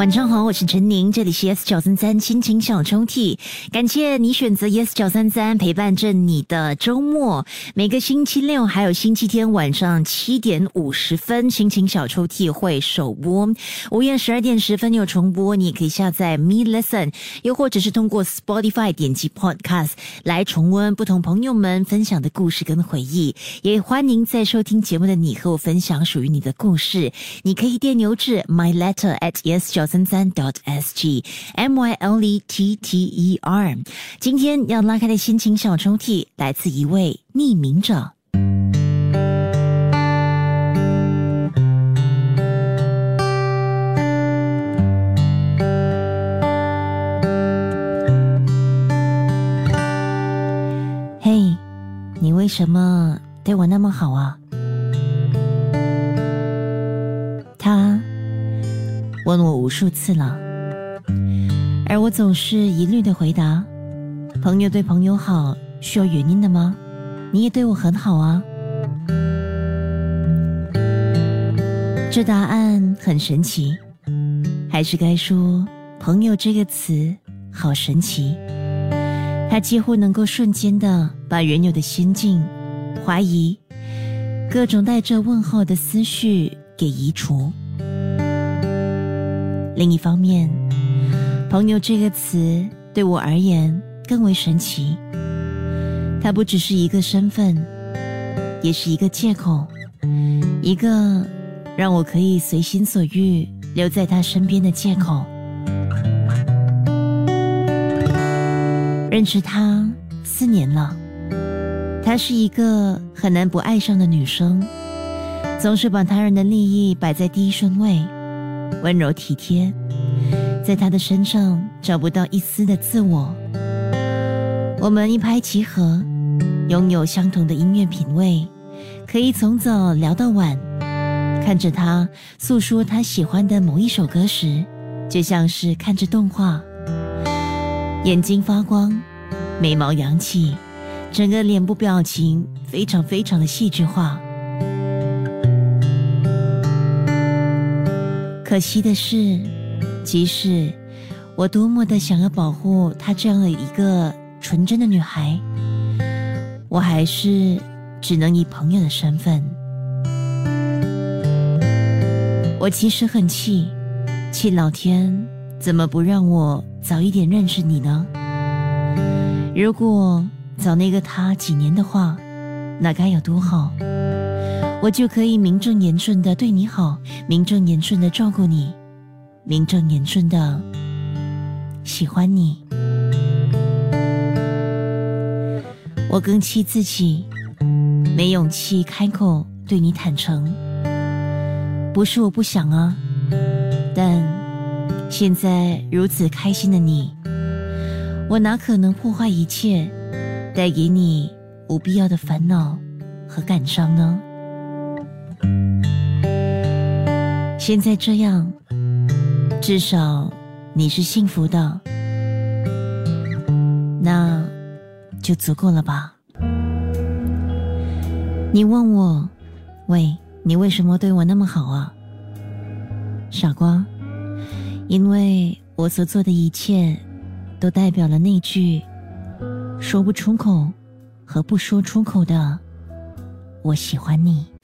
晚上好，我是陈宁，这里是 Yes 九三三心情小抽屉，感谢你选择 Yes 九三三陪伴着你的周末。每个星期六还有星期天晚上七点五十分，心情小抽屉会首播；午夜十二点十分有重播。你也可以下载 Me Listen，又或者是通过 Spotify 点击 Podcast 来重温不同朋友们分享的故事跟回忆。也欢迎在收听节目的你和我分享属于你的故事。你可以电邮至 My Letter at Yes 九。三三 dot s g m y l e t t e r，今天要拉开的心情小抽屉来自一位匿名者。嘿，你为什么对我那么好啊？问我无数次了，而我总是一律的回答：朋友对朋友好需要原因的吗？你也对我很好啊。这答案很神奇，还是该说“朋友”这个词好神奇，它几乎能够瞬间的把原有的心境、怀疑、各种带着问号的思绪给移除。另一方面，“朋友”这个词对我而言更为神奇。它不只是一个身份，也是一个借口，一个让我可以随心所欲留在他身边的借口。认识他四年了，她是一个很难不爱上的女生，总是把他人的利益摆在第一顺位。温柔体贴，在他的身上找不到一丝的自我。我们一拍即合，拥有相同的音乐品味，可以从早聊到晚。看着他诉说他喜欢的某一首歌时，就像是看着动画，眼睛发光，眉毛扬起，整个脸部表情非常非常的戏剧化。可惜的是，即使我多么的想要保护她这样的一个纯真的女孩，我还是只能以朋友的身份。我其实很气，气老天怎么不让我早一点认识你呢？如果早那个他几年的话，那该有多好！我就可以名正言顺的对你好，名正言顺的照顾你，名正言顺的喜欢你。我更气自己没勇气开口对你坦诚，不是我不想啊，但现在如此开心的你，我哪可能破坏一切，带给你无必要的烦恼和感伤呢？现在这样，至少你是幸福的，那就足够了吧？你问我，喂，你为什么对我那么好啊？傻瓜，因为我所做的一切，都代表了那句说不出口和不说出口的“我喜欢你”。